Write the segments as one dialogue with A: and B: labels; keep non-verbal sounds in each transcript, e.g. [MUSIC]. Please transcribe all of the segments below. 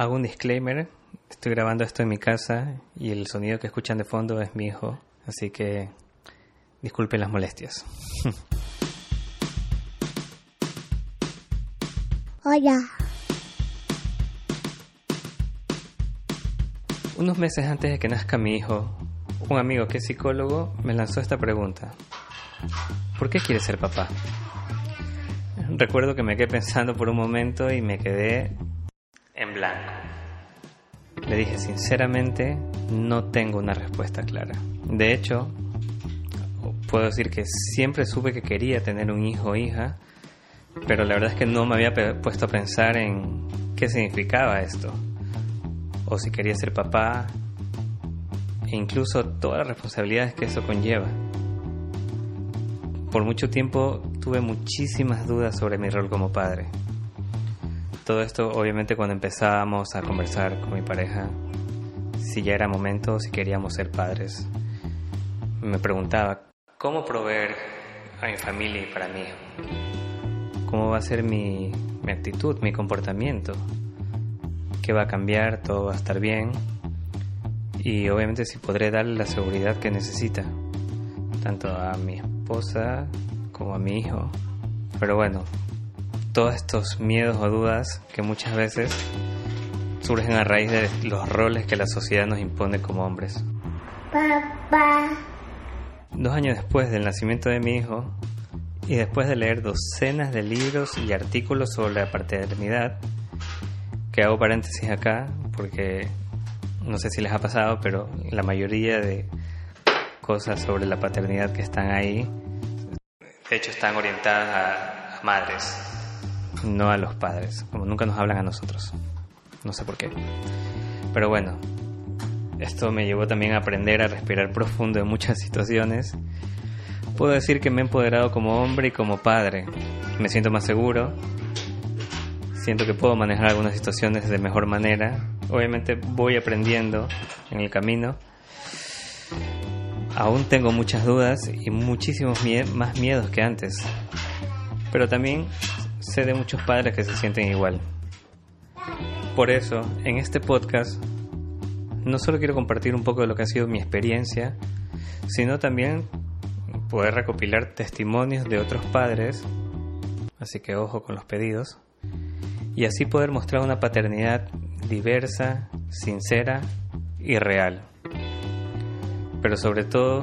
A: hago un disclaimer. Estoy grabando esto en mi casa y el sonido que escuchan de fondo es mi hijo, así que disculpen las molestias.
B: Hola.
A: Unos meses antes de que nazca mi hijo, un amigo que es psicólogo me lanzó esta pregunta. ¿Por qué quieres ser papá? Recuerdo que me quedé pensando por un momento y me quedé blanco. Le dije sinceramente, no tengo una respuesta clara. De hecho, puedo decir que siempre supe que quería tener un hijo o hija, pero la verdad es que no me había puesto a pensar en qué significaba esto, o si quería ser papá, e incluso todas las responsabilidades que eso conlleva. Por mucho tiempo tuve muchísimas dudas sobre mi rol como padre. Todo esto obviamente cuando empezábamos a conversar con mi pareja, si ya era momento, si queríamos ser padres. Me preguntaba, ¿cómo proveer a mi familia y para mí? ¿Cómo va a ser mi, mi actitud, mi comportamiento? ¿Qué va a cambiar? ¿Todo va a estar bien? Y obviamente si podré darle la seguridad que necesita, tanto a mi esposa como a mi hijo. Pero bueno, todos estos miedos o dudas que muchas veces surgen a raíz de los roles que la sociedad nos impone como hombres.
B: Papá.
A: Dos años después del nacimiento de mi hijo y después de leer docenas de libros y artículos sobre la paternidad, que hago paréntesis acá porque no sé si les ha pasado, pero la mayoría de cosas sobre la paternidad que están ahí, de hecho están orientadas a, madres, no a los padres, como nunca nos hablan a nosotros. No sé por qué. Pero bueno, esto me llevó también a aprender a respirar profundo en muchas [LAUGHS] situaciones. Puedo decir que me he empoderado como hombre y como padre. Me siento más seguro. Siento que puedo manejar algunas situaciones de mejor manera. Obviamente voy aprendiendo en el camino Aún tengo muchas dudas y muchísimos más miedos que antes, pero también sé de muchos padres que se sienten igual. Por eso, en este podcast, no solo quiero compartir un poco de lo que ha sido mi experiencia, sino también poder recopilar testimonios de otros padres, así que ojo con los pedidos, y así poder mostrar una paternidad diversa, sincera y real. Pero sobre todo,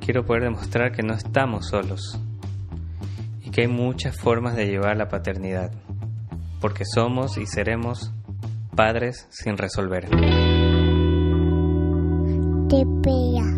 A: quiero poder demostrar que no estamos solos hay muchas formas de llevar la paternidad, porque somos y seremos padres sin resolver.
B: Te pega.